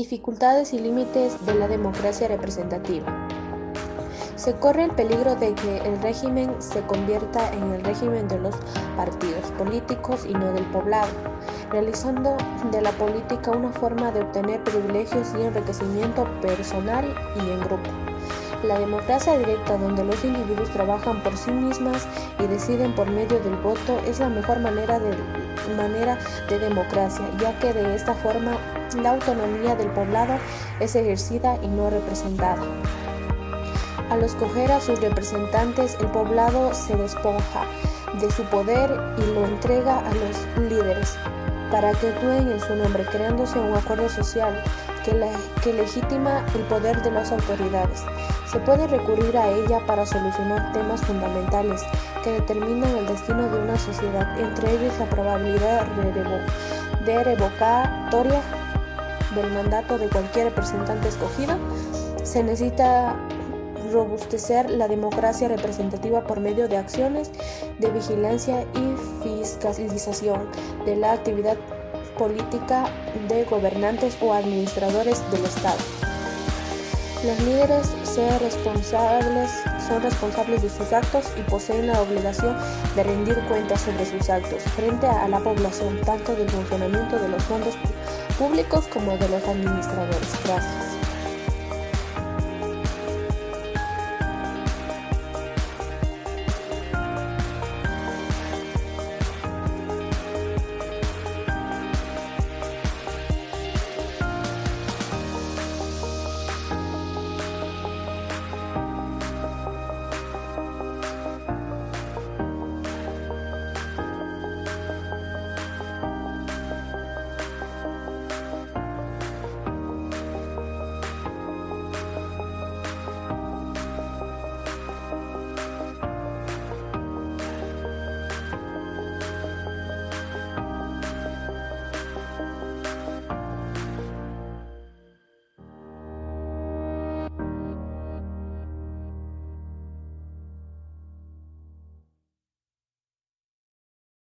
Dificultades y límites de la democracia representativa. Se corre el peligro de que el régimen se convierta en el régimen de los partidos políticos y no del poblado, realizando de la política una forma de obtener privilegios y enriquecimiento personal y en grupo. La democracia directa, donde los individuos trabajan por sí mismas y deciden por medio del voto, es la mejor manera de, manera de democracia, ya que de esta forma la autonomía del poblado es ejercida y no representada. Al escoger a sus representantes, el poblado se despoja de su poder y lo entrega a los líderes para que actúen en su nombre, creándose un acuerdo social que, legitima el poder de las autoridades. Se puede recurrir a ella para solucionar temas fundamentales que determinan el destino de una sociedad, entre ellos la probabilidad de revocatoria del mandato de cualquier representante escogido. Se necesita robustecer la democracia representativa por medio de acciones de vigilancia y fiscalización de la actividad política de gobernantes o administradores del Estado. Los líderes responsables, son responsables de sus actos y poseen la obligación de rendir cuentas sobre sus actos frente a la población, tanto del funcionamiento de los fondos públicos como de los administradores. Gracias.